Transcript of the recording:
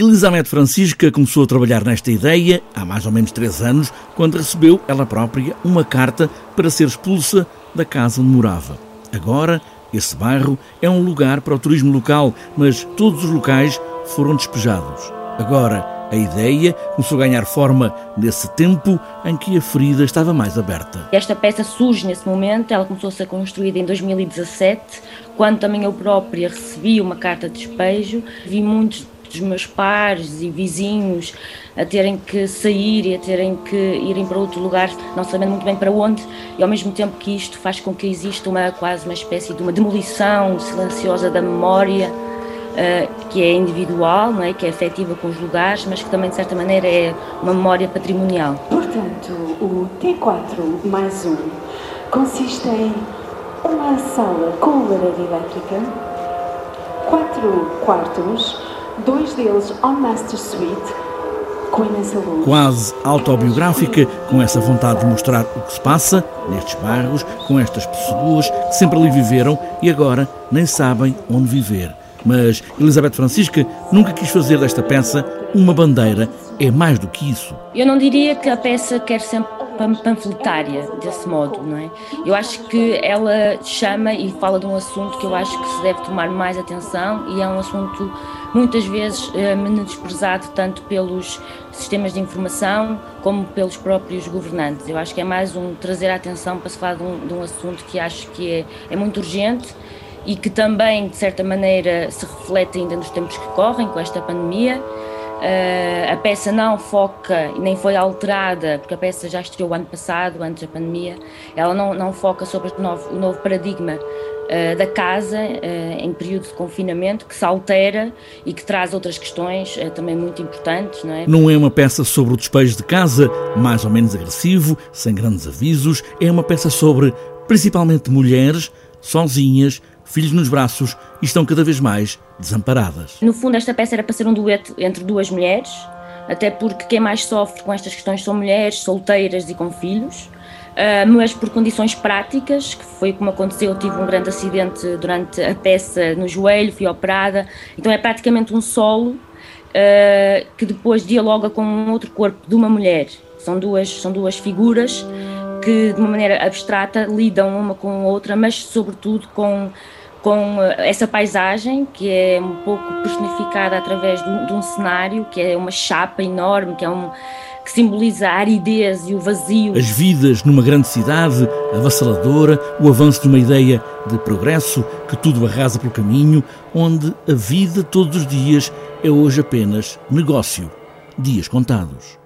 Elizabeth Francisca começou a trabalhar nesta ideia há mais ou menos três anos, quando recebeu ela própria uma carta para ser expulsa da casa onde morava. Agora, esse bairro é um lugar para o turismo local, mas todos os locais foram despejados. Agora, a ideia começou a ganhar forma nesse tempo em que a ferida estava mais aberta. Esta peça surge nesse momento, ela começou a ser construída em 2017, quando também eu própria recebi uma carta de despejo. Vi muitos dos meus pares e vizinhos a terem que sair e a terem que irem para outro lugar, não sabendo muito bem para onde, e ao mesmo tempo que isto faz com que exista uma quase uma espécie de uma demolição silenciosa da memória. Uh, que é individual, não é? que é afetiva com os lugares, mas que também, de certa maneira, é uma memória patrimonial. Portanto, o T4 mais um consiste em uma sala com lareira elétrica, quatro quartos, dois deles on Master Suite, com imensa luz. Quase autobiográfica, com essa vontade de mostrar o que se passa nestes bairros, com estas pessoas que sempre ali viveram e agora nem sabem onde viver. Mas Elizabeth Francisca nunca quis fazer desta peça uma bandeira, é mais do que isso. Eu não diria que a peça quer sempre panfletária desse modo, não é? Eu acho que ela chama e fala de um assunto que eu acho que se deve tomar mais atenção e é um assunto muitas vezes é, menosprezado tanto pelos sistemas de informação como pelos próprios governantes. Eu acho que é mais um trazer a atenção para se falar de um, de um assunto que acho que é, é muito urgente e que também, de certa maneira, se reflete ainda nos tempos que correm com esta pandemia Uh, a peça não foca nem foi alterada, porque a peça já estreou ano passado, antes da pandemia. Ela não, não foca sobre o novo, o novo paradigma uh, da casa uh, em período de confinamento, que se altera e que traz outras questões também muito importantes. Não é? não é uma peça sobre o despejo de casa, mais ou menos agressivo, sem grandes avisos. É uma peça sobre, principalmente, mulheres sozinhas filhos nos braços e estão cada vez mais desamparadas. No fundo, esta peça era para ser um dueto entre duas mulheres, até porque quem mais sofre com estas questões são mulheres solteiras e com filhos. Uh, mas por condições práticas, que foi como aconteceu, eu tive um grande acidente durante a peça no joelho, fui operada, então é praticamente um solo uh, que depois dialoga com um outro corpo de uma mulher. São duas, são duas figuras que de uma maneira abstrata lidam uma com a outra, mas sobretudo com com eh, essa paisagem que é um pouco personificada através de um, de um, cenário que é uma chapa enorme, que é um que simboliza a aridez e o vazio. As vidas numa grande cidade avassaladora, o avanço de uma ideia de progresso que tudo arrasa pelo caminho, onde a vida todos os dias é hoje apenas negócio, dias contados.